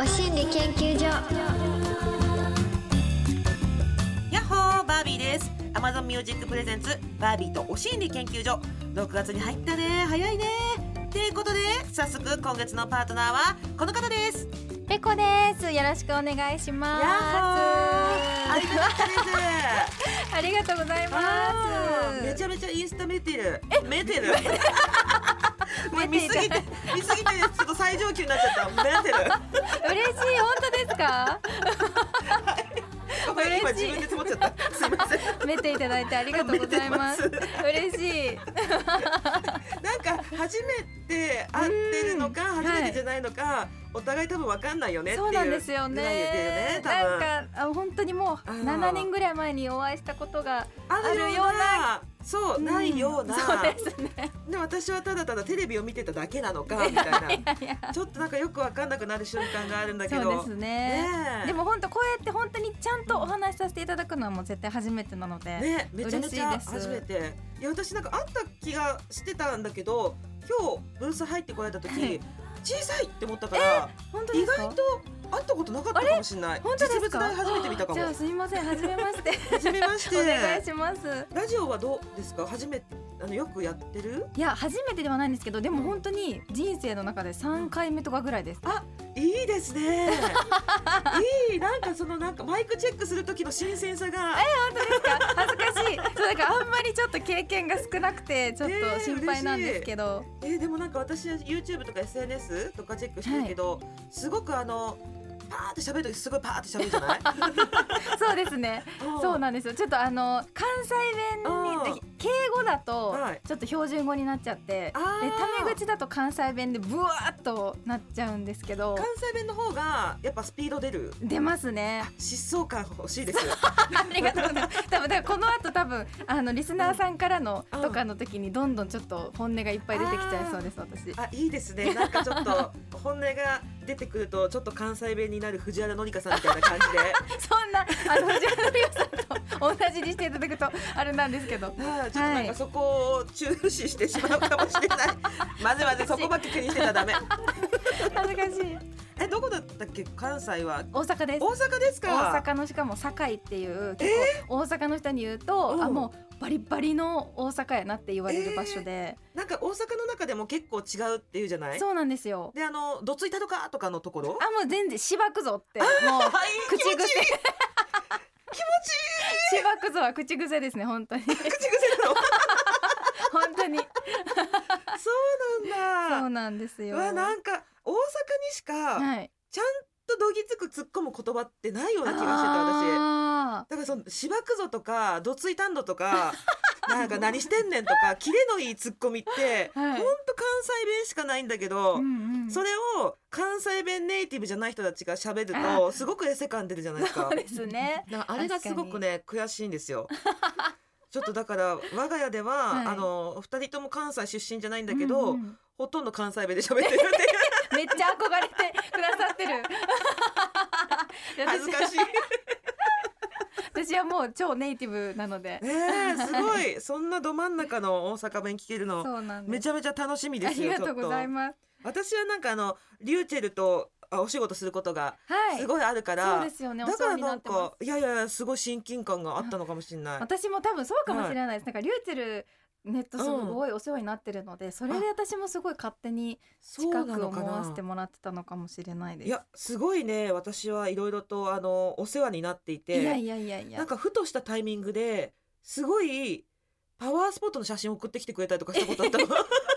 お心理研究所。ヤッホーバービーです。Amazon Music プレゼンツバービーとお心理研究所。6月に入ったね。早いね。ということで早速今月のパートナーはこの方です。ペコです。よろしくお願いします。ヤッホー。ありがたいです。ありがとうございあます。ーめちゃめちゃインスタ見てる。見てる もう見すぎて見すぎてちょっと最上級になっちゃった。見てる。嬉しい、本当ですか？今自分で積もっちゃった。すいません。見ていただいてありがとうございます。嬉しい。なんか初めて会ってるのかうん初めてじゃないのか、お互い多分わかんないよねっていうそうなんですよね。ねなんかあ本当にもうあー。7年ぐらい前にお会いしたことがあるようなそう、うんないようなそうですね。で私はただただテレビを見てただけなのかみたいな。ちょっとなんかよくわかんなくなる瞬間があるんだけどそうですね。ねえでも本当こうやって本当にちゃんとお話しさせていただくのはもう絶対初めてなので。ねめちゃめちゃ初めていや私なんか会った気がしてたんだけど今日ブース入ってこられた時、はい小さいって思ったから、本当ですか？意外と会ったことなかったかもしれない。本当ですか？初めて見たかも。じゃあすみません。初めまして。初めまし お願いてします。ラジオはどうですか？初めてあのよくやってる？いや初めてではないんですけどでも本当に人生の中で3回目とかぐらいです。いいですね。いいなんかそのなんかマイクチェックする時の新鮮さが。恥ずかしい。そうだからあんまりちょっと経験が少なくてちょっと心配なんですけど、えーでもなんか私は YouTube とか SNS とかチェックしてるけど、すごくあのパーって喋る時すごいパーって喋るじゃない？そうですね。そうなんですよ。ちょっとあの関西うん弁にで敬語だとはい。ちょっと標準語になっちゃってであー。タメ口だと関西弁でブワーっとなっちゃうんですけど関西弁の方がやっぱスピード出る？出ますね。疾走感欲しいです。ありがとうございます。多分だからこの後多分あのリスナーさんからのうん。とかの時にどんどんちょっと本音がいっぱい出てきちゃいそうです私。あいいですね。なんかちょっと本音が出てくるとちょっと関西弁になる藤原紀香さんみたいな感じで そんなあの藤原紀香さんと同じにしていただくとあれなんですけど。はいちょっとなんかそこを注視してしまうかもしれない。まずまずそこばっか気にしてたらダメ。恥ずかしい。えどこだったっけ？関西は大阪です。大阪ですか。大阪のしかも堺っていう結構大阪の人に言うと、うんあもうバリバリの大阪やなって言われる場所で、なんか大阪の中でも結構違うっていうじゃない？そうなんですよ。であのどついたとかとかのところ？あもう全然しばくぞってもうはい口癖気持ちいい。しばくぞは口癖ですね本当に口癖なの？本当にそうなんだ。そうなんですよ。うわなんか大阪にしかはい。ちゃんとどぎつく突っ込む言葉ってないような気がしてた私。あだからそのしばくぞとかどついたんどとか なんか何してんねんとかキレのいいツッコミって、はいほんと関西弁しかないんだけど、ーうんうん。それを関西弁ネイティブじゃない人たちが喋るとすごくエセ感出るじゃないですかそう。ですね。あれがすごくね悔しいんですよ。ちょっとだから我が家では、はいあの二人とも関西出身じゃないんだけど、うんうんほとんど関西弁で喋ってるっていうめっちゃ憧れてくださってる。恥ずかしい。私はもう超ネイティブなので。ねえすごいそんなど真ん中の大阪弁聞けるのそうなんです。めちゃめちゃ楽しみであすよ。りがとうございす。ます。私はなんかあのリューチェルとあお仕事することがはい。すごいあるから、そうですよね。おだからななんか。いやいやすごい親近感があったのかもしれない。私も多分そうかもしれないです。なんかリューチェルネットすごいお世話になってるので、それで私もすごい勝手に近くなのか思わせてな。もらってたのかもしれないです。いやすごいね私はいろいろとあのお世話になっていていやいやいやいや。なんかふとしたタイミングですごいパワースポットの写真送ってきてくれたりとかしたことあったの。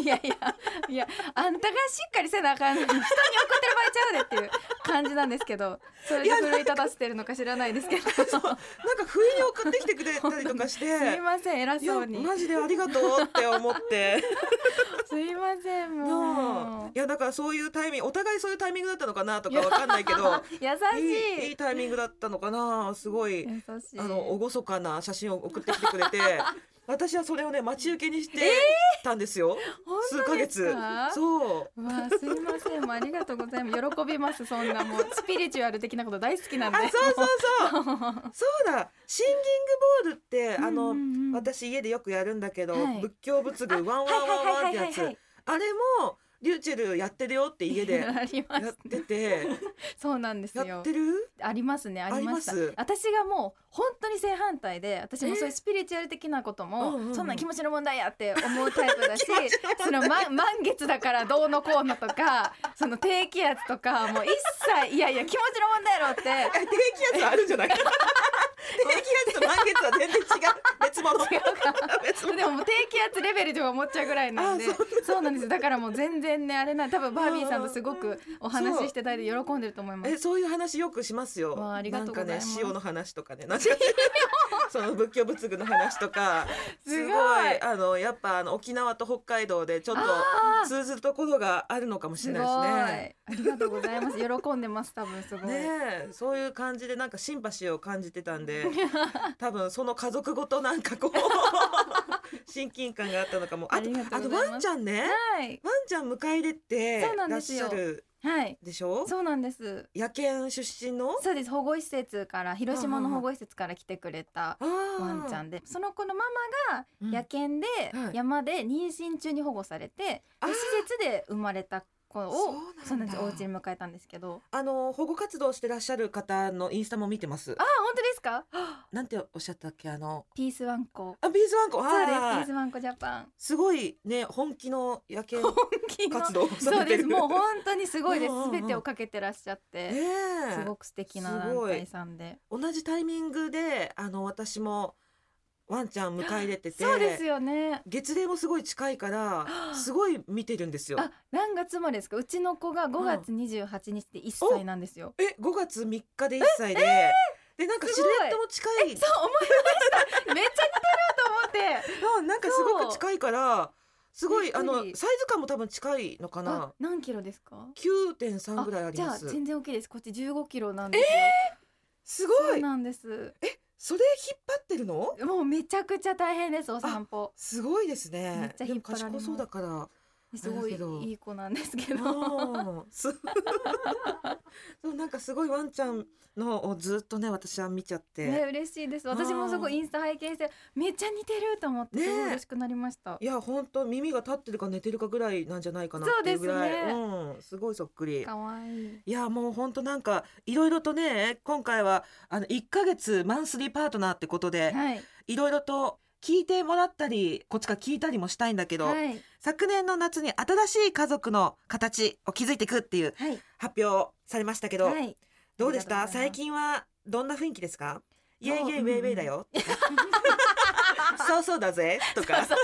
いやいやいやあんたがしっかりせなあかんのに人に送ってる場合ちゃうでっていう感じなんですけどそれで奮い立たせてるのか知らないですけど。すなんか不意に送ってきてくれたりとかして。いません偉そうに。マジでありがとうって思って。すいませんなもう。あいやだからそういうタイミングお互いそういうタイミングだったのかなとかわかんないけど 優い。いいしいいタイミングだったのかな。すごい。あの厳かな写真を送ってきてくれて私はそれをね待ち受けにしてたんですよ、数ヶ本当です月。かそう。うわすいません。もうありがとうございます。喜びますそんな。もうスピリチュアル的なこと大好きなんで。あそうそうそう。そうだ。シンギングボールってあの、うんうん。うん私家でよくやるんだけど、はい。仏教仏具ワンワンワンワンってやつ。あれもリューチェルやってるよって家で やっすてて。そうなんですやよってる？ありますねありまし私がもう本当に正反対で私もそういうスピリチュアル的なことも、うんうんうん。そんな気持ちの問題やって思うタイプだし その、ま、満月だからどうのこうのとか その低気圧とかもう一切いやいや気持ちの問題やろって。え低気圧あるんじゃない？低気圧と満月は全然違う。別物。違うか。別物。でももう低気圧レベルで思っちゃうぐらいなんであそう。なんです。だからもう全然ねあれな多分バービーさんとすごくお話ししてたりで喜んでると思います。えそういう話よくしますよ。わあありがとうございます。なんかね塩の話とかね。なんかその仏教仏具の話とか。すごい。あのやっぱあの沖縄と北海道でちょっと通ずるところがあるのかもしれないですね。ありがとうございます。喜んでます多分すごい、ねえそういう感じでなんかシンパシーを感じてたんで 多分その家族ごとなんかこう 親近感があったのかも。あとあとワンちゃんね。はい。ワンちゃん迎え入れてらっしゃるはい。でしょ？そうなんです。野犬出身の？そうです。保護施設から広島の保護施設から来てくれたワワンちゃんで。その子のママがうん。野犬ではい。山で妊娠中に保護されて施設で生まれた子をそうなお家に迎えたんですけど。あの保護活動してらっしゃる方のインスタも見てます。あ。本当ですか？なんておっしゃったっけあの？ピースワンコ。あビーズワンコ。そうです。ピはいースワンコジャパン。すごいね本気の野犬本気の。活動そうです。もう本当にすごいです。うんうんうん。全てをかけてらっしゃって。ねえ。すごく素敵な団体さんで。同じタイミングであの私もワンちゃん迎え入れててそうですよね。月齢もすごい近いからすごい見てるんですよ。あ何月生まれですか？うちの子が5月28日で1歳なんですよ、え5月3日で1歳で、でなんかシルエットも近い。そう思いました。めっちゃ似てると思って。あなんかすごく近いからすごいあのサイズ感も多分近いのかあな何キロですか？9.3ぐらいありじゃあます。全然大きいです。こっち15キロなんですよ、すごい。なんですそれ引っ張ってるの？もうめちゃくちゃ大変ですお散歩。すごいですめねっちゃ引っ張られます。そうだからすごいいい子なんですけど。そうなんかすごいワンちゃんのをずっとね私は見ちゃって、ね嬉しいです。私もすごいインスタ拝見してめっちゃ似てると思ってね。すごい嬉しくなりました、いや本当耳が立ってるか寝てるかぐらいなんじゃないかなっていうぐらい。すね。うん、すごいそっくり。かわいい。いやもう本当なんかいろいろとね今回はあの1ヶ月マンスリーパートナーってことではい。いろいろと聞いてもらったりこっちから聞いたりもしたいんだけど、はい。昨年の夏に新しい家族の形を築いていくっていうはい。発表されましたけど、はい。どうでした？最近はどんな雰囲気ですか？イエイイエイウうんェイウェイだよ、そうそうだぜ。とか。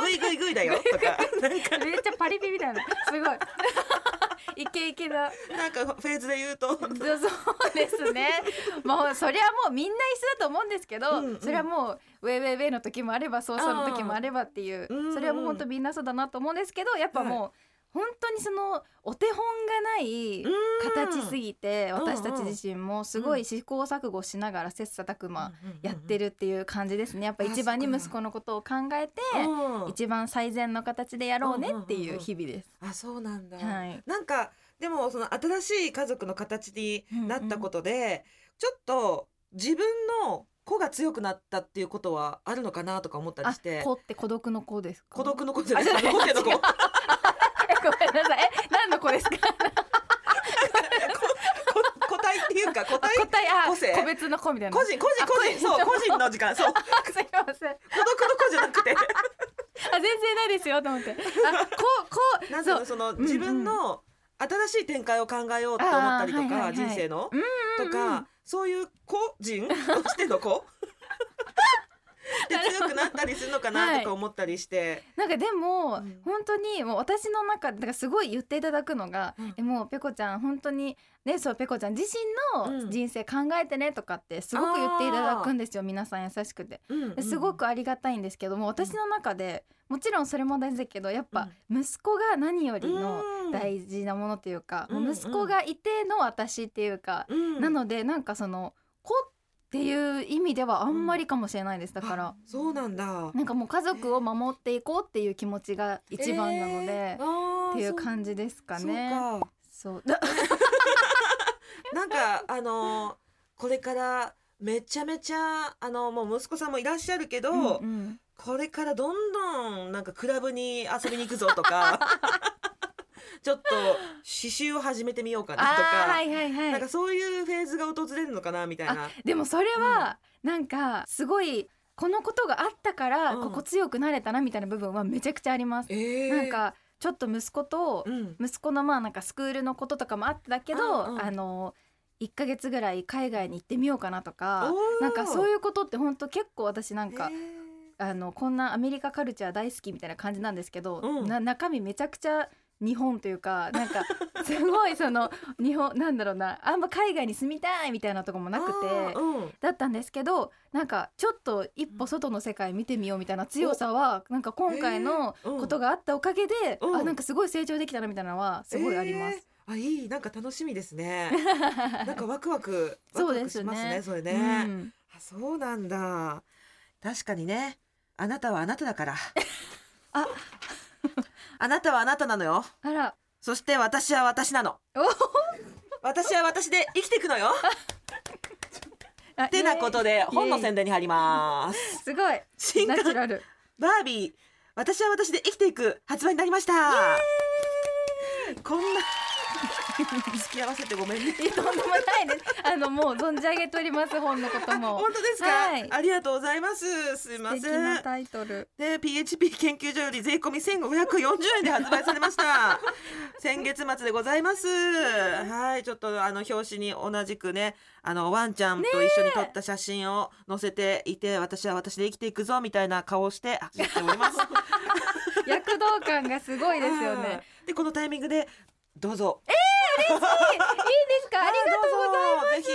グイグイグイだよ。とか。なんか。めっちゃパリピみたいな。すごいイケイケだ。なんかフェーズで言うと。そうそうですね。もうそりゃもうみんな一緒だと思うんですけど、うんうん。それはもうウェイウェイウェイの時もあればそうそうの時もあればっていうそれはもう本当みんなそうだなと思うんですけどやっぱもう、本当にそのお手本がない形すぎてん。私たち自身もすごい試行錯誤しながら切磋琢磨やってるるっていう感じですね。やっぱ一番に息子のことを考えて一番最善の形でやろうねっていう日々です。あそうなんだ、はい。なんかでもその新しい家族の形になったことで、ちょっと自分の子が強くなったっていうことはあるのかなとか思ったりあして。子って孤独の子ですか？孤独の子じゃない。の子めんなさい。え何の子ですか？こ個体っていうか個体個体あ個性？個別の子みたいな。個人個人あ個人。そう個人の時間そう。孤 すいません。あ独の子じゃなくて。全然ないですよと思って。あここなんそう。の自分の新しい展開を考えようと思ったりとかあーはいはいはい。人生の？うんうんうん。とかそういう個人？としての子？で強くなったりするのかなとか思ったりして、なんかでも、うん。本当にもう私の中でだからすごい言っていただくのが、うん。えもうペコちゃん本当にねそうペコちゃん自身うん。の人生考えてねとかってすごく言っていただくんですよ。皆さん優しくて。すごくありがたいんですけども私の中でもちろんそれも大事だけどやっぱ息子が何よりの大事なものというか、うん息子がいての私っていうか、うん。なのでなんかその子っていう意味ではあんまりかもしれないです。だから。あ。そうなんだ。なんかもう家族を守っていこうっていう気持ちが一番なので、えーっていう感じですかね。そうだ なんかあのーこれからめちゃめちゃあのもう息子さんもいらっしゃるけど、うんうん。これからどんどんなんかクラブに遊びに行くぞとか ちょっと刺繍を始めてみようかなとか、はいはいはい。なんかそういうフェーズが訪れるのかなみたいな。でもそれはなんかすごいこのことがあったからうん。ここ強くなれたなみたいな部分はめちゃくちゃあります。えー。なんかちょっと息子とうん。息子のまあなんかスクールのこととかもあったけど、うんうん。あの1ヶ月ぐらい海外に行ってみようかなとかなんかそういうことって本当結構私なんかへー。あのこんなアメリカカルチャー大好きみたいな感じなんですけど、うん。な中身めちゃくちゃ日本というかなんか すごいその日本なんだろうなあんま海外に住みたいみたいなとこもなくて。うんだったんですけどなんかちょっと一歩外の世界見てみようみたいな強さはなんか今回のことがあったおかげで、うんあなんかすごい成長できたなみたいなのはすごいあります。えーあいいなんか楽しみですね。なんかワクワクワクそうワクしますねね。それね。うんあそうなんだ。確かにね。あなたはあなただから。あ あなたはあなたなのよ。あらそして私は私なの。お私は私で生きていくのよ。あってなことで本の宣伝に入ります。すごい新刊ナチュラル。バービー私は私で生きていく発売になりました。こんな 付き合わせてごめんね。とんでもないです。あのもう存じ上げております本のことも。本当ですか、はいありがとうございます。すいません。なタイトル。で PHP 研究所より税込み1540円で発売されました 先月末でございますはいちょっとあの表紙に同じくねあのワンちゃんと一緒に撮った写真を載せていて、私は私で生きていくぞみたいな顔をして走っております 躍動感がすごいですよね。でこのタイミングでどうぞいいですか？ありがとうございます。ぜひし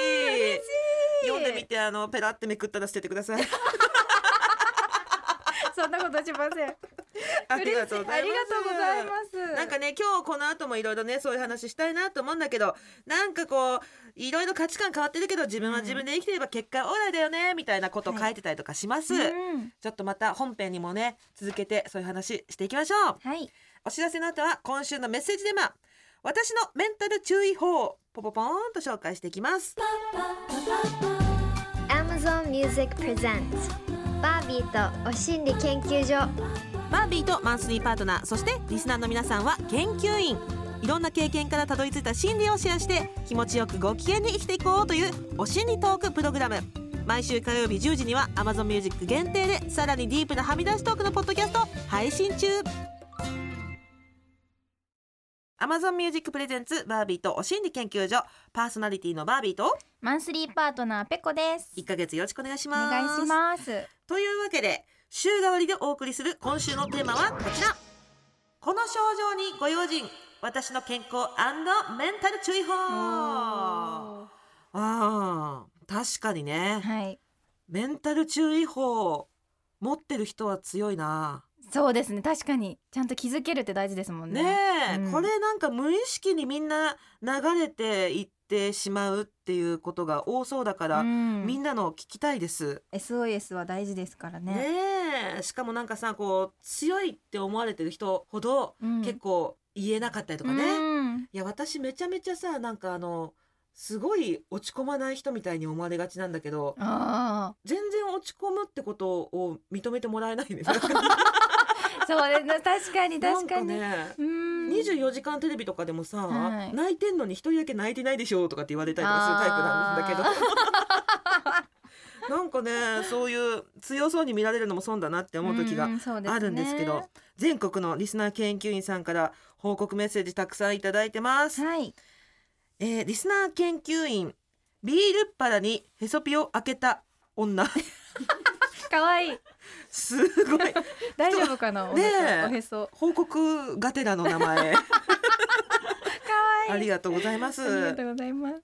い読んでみてあのペラってめくったら捨ててくださいそんなことしません。ありがとうございます。なんかね今日この後もいろいろねそういう話したいなと思うんだけどなんかこういろいろ価値観変わってるけど自分は自分で生きてれば結果オーライだよねみたいなことを書いてたりとかします、うんちょっとまた本編にもね続けてそういう話していきましょうはい。お知らせの後は今週のメッセージテーマ私のメンタル注意報ポポポーンと紹介していきます。Amazon Music Presents バービーとお心理研究所。バービーとマンスリーパートナーそしてリスナーの皆さんは研究員。いろんな経験からたどり着いた心理をシェアして気持ちよくご機嫌に生きていこうというお心理トークプログラム。毎週火曜日10時には Amazon Music 限定でさらにディープなはみ出しトークのポッドキャストを配信中 Amazon Music プレゼンツバービーとお心理研究所。パーソナリティのバービーと。マンスリーパートナーペコです。1ヶ月よろしくお願いしおます。願いします。というわけで週替わりでお送りする今週のテーマはこちら。この症状にご用心。私の健康メンタル注意報。ああ確かにね。はい。メンタル注意報。持ってる人は強いなそうですね。確かにちゃんと気づけるって大事ですもんね。ねえ、うんこれなんか無意識にみんな流れていってしまうっていうことが多そうだから、うんみんなの聞きたいです。SOS は大事ですからね。ねえしかもなんかさこう強いって思われてる人ほど、うん結構言えなかったりとかね、いうんや私めちゃめちゃさなんかあのすごい落ち込まない人みたいに思われがちなんだけどあ全然落ち込むってことを認めてもらえないね。あ、そうね。確かに確かに。なんかねうん。24時間テレビとかでもさ、はい。泣いてんのに一人だけ泣いてないでしょとかって言われたりとかするタイプなんだけど。なんかねそういう強そうに見られるのも損だなって思う時があるんですけど、全国のリスナー研究員さんから報告メッセージたくさんいただいてます、はい。えーリスナー研究員ビールっ腹にへそピを開けた女。可愛いすごい。大丈夫かな？おねへそえ。おへそ。報告がてらの名前。ありがとうございます。ありがとうございます。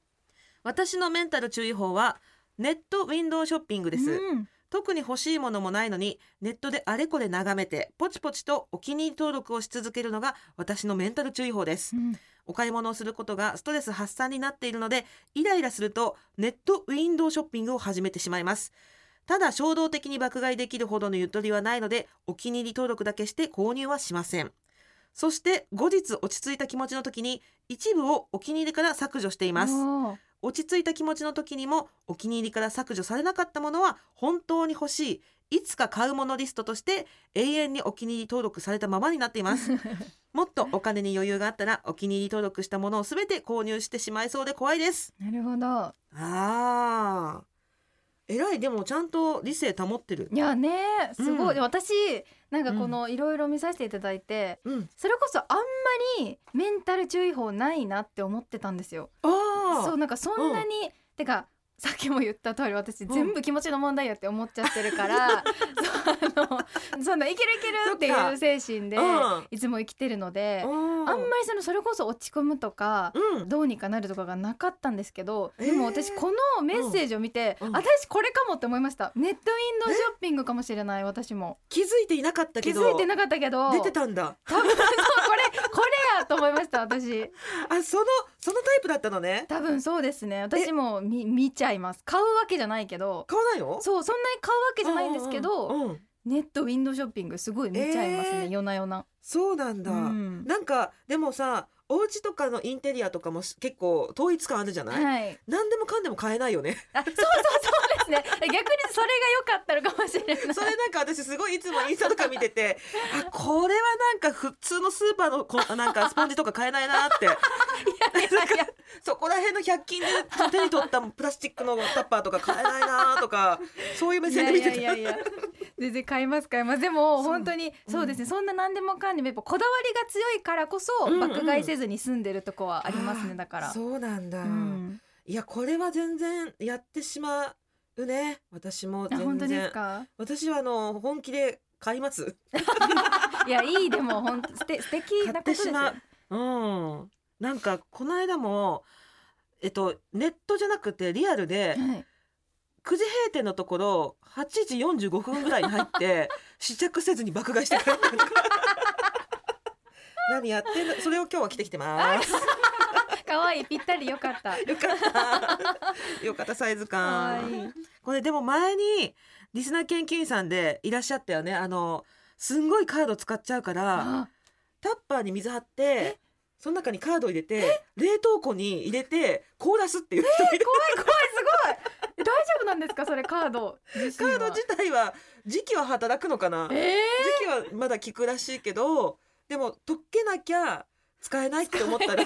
私のメンタル注意報はネットウィンドウショッピングです、うん。特に欲しいものもないのにネットであれこれ眺めてポチポチとお気に入り登録をし続けるのが私のメンタル注意報です。うん。お買い物をすることがストレス発散になっているのでイライラするとネットウィンドウショッピングを始めてしまいますただ衝動的に爆買いできるほどのゆとりはないのでお気に入り登録だけして購入はしません。そして後日落ち着いた気持ちの時に一部をお気に入りから削除しています。落ち着いた気持ちの時にもお気に入りから削除されなかったものは本当に欲しいいつか買うものリストとして永遠にお気に入り登録されたままになっています。もっとお金に余裕があったらお気に入り登録したものをすべて購入してしまいそうで怖いです。なるほど。あー偉いでもちゃんと理性保ってる。いやねすごい、うん。で私なんかこのいろいろ見させていただいて、うん。それこそあんまりメンタル注意報ないなって思ってたんですよ。あそうなんかそんなに、てかさっきも言った通り私全部気持ちの問題やって思っちゃってるから、そうあのそんないけるいけるっていう精神でうん。いつも生きてるので、ああんまりそのそれこそ落ち込むとか、うん。どうにかなるとかがなかったんですけど、えー。でも私このメッセージを見て、うん。私これかもって思いました。ネットウィンドウショッピングかもしれない私も。気づいていなかった気けど。づいてなかったけど。出てたんだ。多分と思いました私。あそのそのタイプだったのね。多分そうですね。私も見見ちゃいます。買うわけじゃないけど。買わないの？そうそんなに買うわけじゃないんですけど、うんうんうん。ネットウィンドウショッピングすごい見ちゃいますね、えー。夜な夜な。そうなんだ、うん。なんかでもさお家とかのインテリアとかもし結構統一感あるじゃない、はい。何でもかんでも買えないよね。あそうそうそうですね。逆にそれが良かったのかもしれない。それなんか私すごいいつもインスタとか見ててあこれはなんか普通のスーパーのこなんかスポンジとか買えないなって。いやいや そこら辺の100均で手に取ったプラスチックのタッパーとか買えないなとかそういう目線で見ててやいやいや全然買います買います。でも本当にそう。ですね、そんな何でもかんでもやっぱこだわりが強いからこそ、うんうん。爆買いせずに住んでるとこはありますねだから。そうなんだ、うん。いやこれは全然やってしまうね私も全あ本当です然か？私はあの本気で買います。いやいいでも本当素敵素敵なことですよ。買ってしう。ん。なんかこの間もえっとネットじゃなくてリアルではい。9時閉店のところ8時45分ぐらいに入って 試着せずに爆買いして帰った。何やってんの？それを今日は着てきてます可愛いぴったりよかった。よかった。よかったサイズ可感これでも前にリスナー研究員さんでいらっしゃったよね。あのすんごいカード使っちゃうからあ。タッパーに水張ってその中にカード入れて冷凍庫に入れて凍らすっていう人怖い怖いすごい。え大丈夫なんですかそれカードカード自体は時期は働くのかな？時え期はまだ効くらしいけどでも溶けなきゃ使えないって思ったら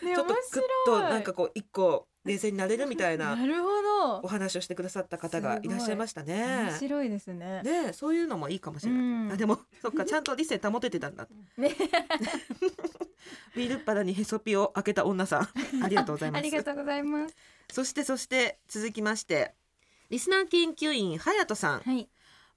ちょっと面グッとなんかこう一個冷静になれるみたいな なるほど。お話をしてくださった方がい。らっしゃいましたね。面。白いですね。でそういうのもいいかもしれない。うん。あでもそっかちゃんと理性保ててたんだ。ね。ビールっ腹にへそピを開けた女さん ありがとうございます。あり。がとうございます。そしてそして続きましてリスナー研究員隼人さん。はい。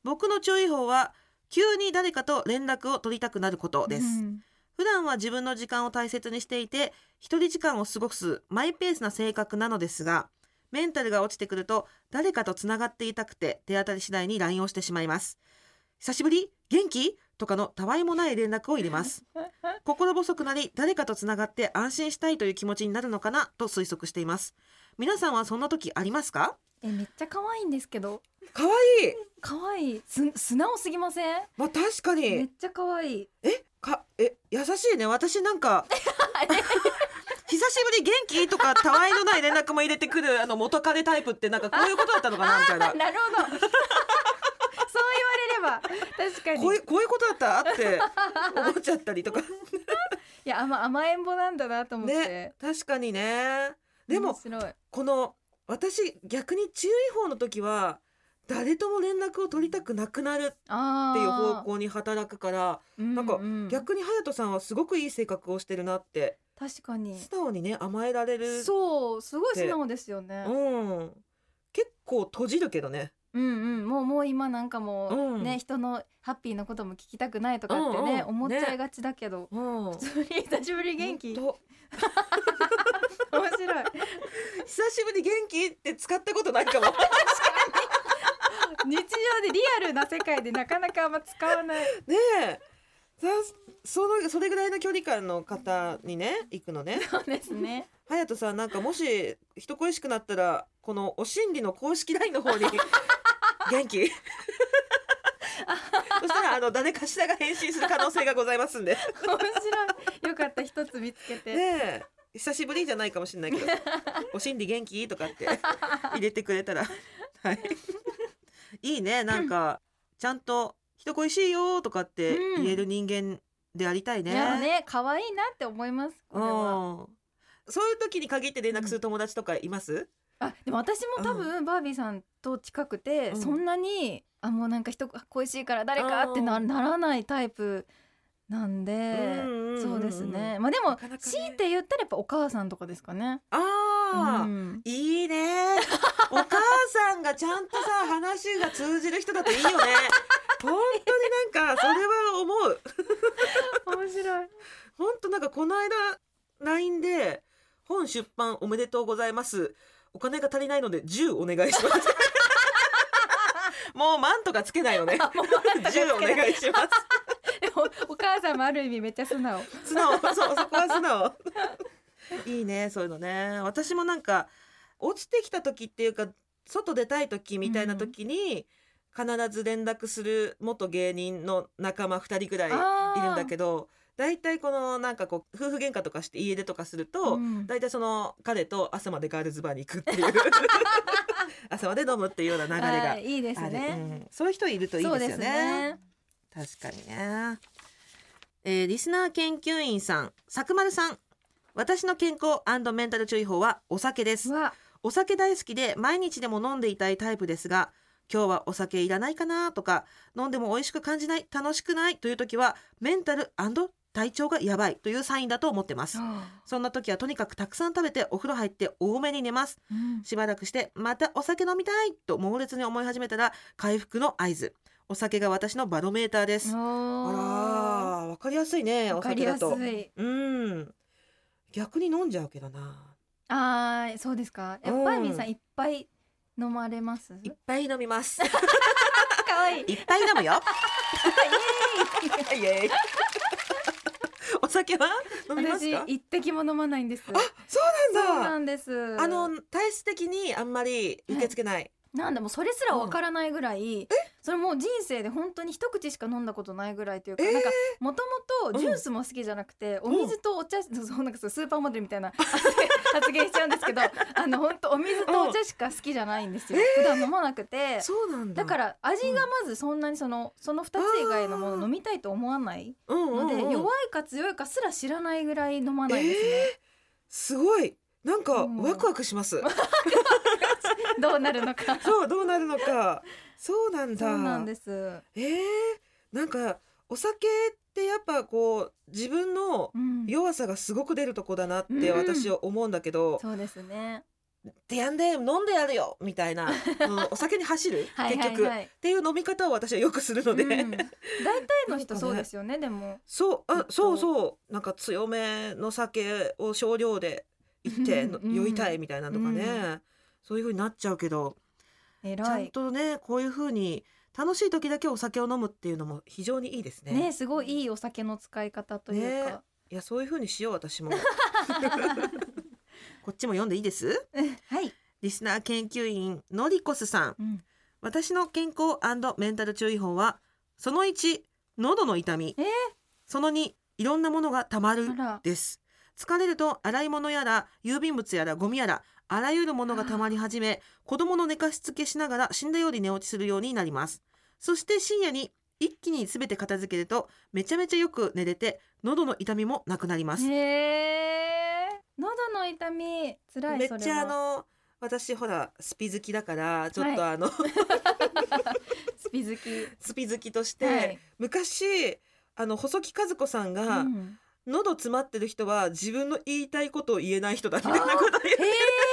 僕の注意報は急に誰かと連絡を取りたくなることです、うん普段は自分の時間を大切にしていて一人時間を過ごすマイペースな性格なのですがメンタルが落ちてくると誰かとつながっていたくて手当たり次第に LINE をしてしまいます。久しぶり？元気？とかのたわいもない連絡を入れます。心細くなり誰かとつながって安心したいという気持ちになるのかな？と推測しています。皆さんはそんな時ありますか？えめっちゃ可愛いんですけど。可愛い！可愛い。す素直すぎません？まあ確かに。めっちゃ可愛い。え？かえ優しいね。私なんか 久しぶり元気？とかたわいのない連絡も入れてくるあの元彼タイプってなんかこういうことだったのかな？みたいな。なるほど。そう言われれば確かに。こういうこういうことだった？って思っちゃったりとか。いや甘甘えん坊なんだなと思って、ね確かにね。でもこの私逆に注意報の時は誰とも連絡を取りたくなくなるってあいう方あ向に働くからななんか逆に隼人さんはすごくいい性格をしてるなって確かに。素直にね甘えられる。そうすごい素直ですよね。うん。結構閉じるけどね。うんうん。もうもう今なんかもう、うん。ね人のハッピーなことも聞きたくないとかってね、うんうん。思っちゃいがちだけど、うん。普通に久しぶり元気？と。白い。久しぶり元気って使ったことないかも日常でリアルな世界でなかなかあんま使わない。ねえ。さそのそれぐらいの距離感の方にね行くのね。そうですね。隼人さんなんかもし人恋しくなったらこのお心理の公式 LINE の方に 元気？そしたらあの誰かしらが返信する可能性がございますんで。面白い。よかった一つ見つけて、ねえ。久しぶりじゃないかもしれないけど「お心理元気?」とかって入れてくれたら。はいいいねなんかちゃんと人恋しいよとかって言える人間でありたいね。いやね可愛いなって思いますこれは。うん。そういう時に限って連絡する友達とかいます？あでも私も多分バービーさんと近くて、うん。そんなにあもうなんか人恋しいから誰かってなならないタイプなんで、そうですね。まあでもね。強いて言ったらやっぱお母さんとかですかね。ああ、うんいいね。お母さんがちゃんとさ話が通じる人だといいよね。本当になんかそれは思う。面白い。本当なんかこの間 LINE で本出版おめでとうございます。お金が足りないので10お願いします。もう万とかつけないよね。もうまだ10お願いします。お母さんもある意味めっちゃ素直。素直そうそこは素直いいねそういうのね私もなんか落ちてきた時っていうか外出たい時みたいな時に、必ず連絡する元芸人の仲間2人ぐらいいるんだけど大体このなんかこう夫婦喧嘩とかして家出とかすると、うん大体その彼と朝までガールズバーに行くっていう 朝まで飲むっていうような流れがいいいですね。うんそういう人いるといいですよね。確かにね。えーリスナー研究員さん、さくまるさん。私の健康メンタル注意報はお酒です。お酒大好きで毎日でも飲んでいたいタイプですが、今日はお酒いらないかなとか、飲んでも美味しく感じない、楽しくないという時は、メンタル体調がやばいというサインだと思ってます。そんな時はとにかくたくさん食べてお風呂入って多めに寝ます。うん。しばらくしてまたお酒飲みたいと猛烈に思い始めたら回復の合図。お酒が私のバロメーターです。あらわかりやすいねおわかりやす酒だと。い。うん逆に飲んじゃうけどな。あーそうですか。やっうんぱバービーさんいっぱい飲まれます？いっぱい飲みます。可愛いい。っぱい飲むよ。イエーイ。お酒は？飲みます私か一滴も飲まないんです。あそうそうなんだ。なんです。あの体質的にあんまり受け付けない、なんだもうそれすらわからないぐらい、それもう人生で本当に一口しか飲んだことないぐらいというか、えー？なんかもともとジュースも好きじゃなくて、お水とお茶、そうなんかそうスーパーモデルみたいな 発言しちゃうんですけど、あの本当お水とお茶しか好きじゃないんですよ。普段飲まなくて。そうなんだ。だから味がまずそんなにそのその2つ以外のもの飲みたいと思わないうんうんので、うん弱いか強いかすら知らないぐらい飲まないですね。すごい。なんかうん。ワクワクします、どうなるのか。そうどうなるのか。そうなんだ。そうなんです。えー、なんかお酒ってやっぱこう自分のうん。弱さがすごく出るとこだなってうん私は思うんだけど。そうですね。「でやんで飲んでやるよ」みたいな、うんお酒に走る？はい結局、はい。はい。っていう飲み方を私はよくするので、うん大体の人そうですよねでも。そうあそうそう。なんか強めの酒を少量で行って酔いたいみたいなのとかね、うんそういう風になっちゃうけどちゃんとねこういう風に楽しい時だけお酒を飲むっていうのも非常にいいですね。ねすごいいいお酒の使い方というか、いやそういう風にしよう私も。こっちも読んでいいです？はい、リスナー研究員のりこすさん。うん、私の健康メンタル注意報はその1喉の痛み、えー。その2いろんなものがたまるです。疲れると洗い物やら郵便物やらゴミやらあらゆるものがたまり始め子供の寝かしつけしながら死んだように寝落ちするようになります。そして深夜に一気に全て片付けるとめちゃめちゃよく寝れて喉の痛みもなくなります。へえ喉の痛み辛いめっちゃあの私ほらスピ好きだからちょっとあの、スピ好き、スピ好きとして、はい。昔あの細木和子さんが、うん。喉詰まってる人は自分の言いたいことを言えない人だみたいなこと言へえそうな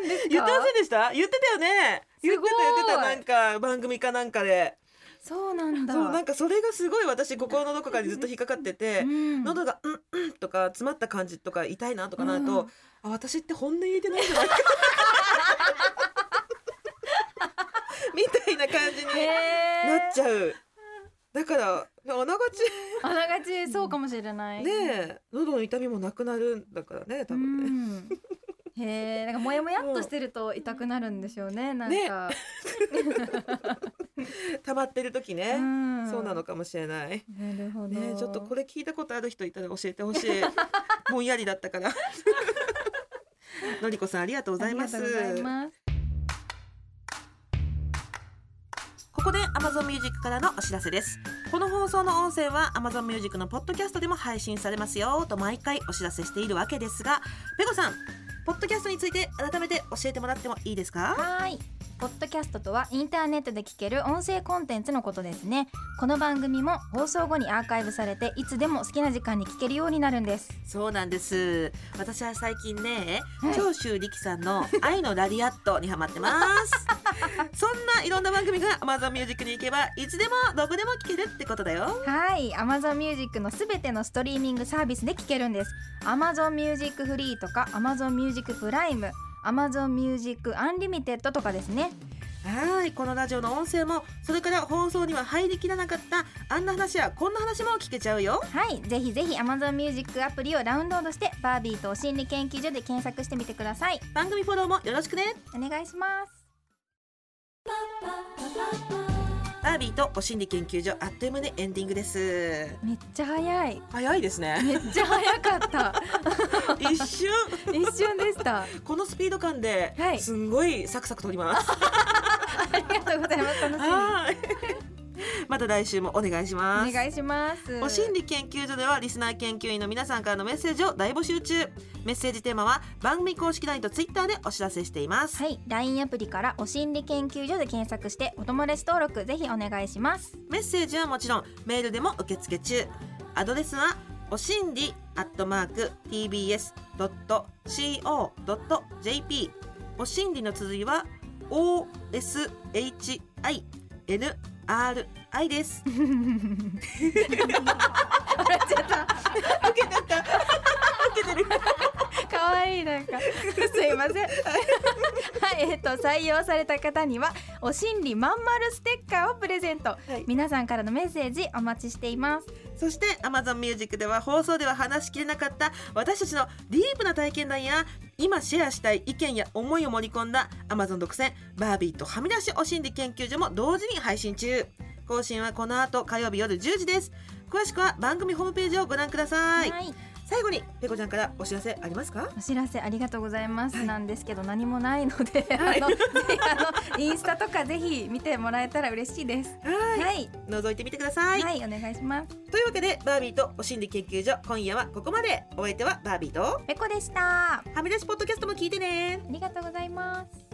んですか？言ってませんでした？言ってたよね。言ってた言ってた。なんか番組かなんかで。そうなんだ。そうなんかそれがすごい私心のどこかにずっと引っかかってて、うん。喉が「うんうん」とか詰まった感じとか痛いなとかなると、うん。あ私って本音言えてないんじゃな。い かみたいな感じになっちゃう。だからあながあながちそうかもしれない。ちねえ。喉の痛みもなくなるんだからね多分ね。うんへえ、なんかモヤモヤっとしてると痛くなるんでしょうね。なんか、溜まってる時ね、うんそうなのかもしれない。なるほど。ねちょっとこれ聞いたことある人いたら教えてほしい。ぼんやりだったから。のりこさんありがとうございます。ありがとうございます。ここで Amazon Music からのお知らせですこの放送の音声は Amazon Music のポッドキャストでも配信されますよと毎回お知らせしているわけですがペコさんポッドキャストについて改めて教えてもらってもいいですか？はい。ポッドキャストとはインターネットで聞ける音声コンテンツのことですね。この番組も放送後にアーカイブされていつでも好きな時間に聞けるようになるんです。そうなんです。私は最近ね、はい。長州力さんの愛のラリアットにハマってます。そんないろんな番組が Amazon Music に行けばいつでもどこでも聞けるってことだよ。はい。Amazon Music のすべてのストリーミングサービスで聞けるんです。Amazon Music フリーとか Amazon Music プライム Amazon Music Unlimited とかですね。はいこのラジオの音声もそれから放送には入りきらなかったあんな話やこんな話も聞けちゃうよ。はいぜひぜひ Amazon Music アプリをダウンロードしてバービーとお心理研究所で検索してみてください。番組フォローもよろしくね。お願いしますバービーとお心理研究所あっという間にエンディングです。めっちゃ早い。早いですね。めっちゃ早かった。一瞬。一瞬でした。このスピード感ではい。すんごいサクサク取ります。ありがとうございます。楽しはい また来週もお願いします。みお願いします。お心理研究所ではリスナー研究員の皆さんからのメッセージを大募集中。メッセージテーマは番組公式 LINE と Twitter でお知らせしています。はい LINE アプリからお心理研究所で検索してお友達登録ぜひお願いします。メッセージはもちろんメールでも受付中。アドレスはおしんりアットマーク tbs.co.jp おしんりの綴りは r OSHINRI です。笑っちゃった。受けてた。受けてる。可愛いなんか。すいません。はい。えっと採用された方にはお心理まんまるステッカーをプレゼント、い。皆さんからのメッセージお待ちしています。そして Amazon Music では放送では話しきれなかった私たちのディープな体験談や今シェアしたい意見や思いを盛り込んだ Amazon 独占バービーとはみ出しお心理研究所も同時に配信中更新はこの後火曜日夜10時です。詳しくは番組ホームページをご覧ください、はい。最後にペコちゃんからお知らせありますか？お知らせありがとうございます、はい。なんですけど何もないので、はい。あのあのインスタとかぜひ見てもらえたら嬉しいです。はい。はい。覗いてみてください、はい、お願いします。というわけでバービーとお心理研究所今夜はここまで。お相手はバービーとペコでした。あはみ出しポッドキャストも聞いてね。りがとうございます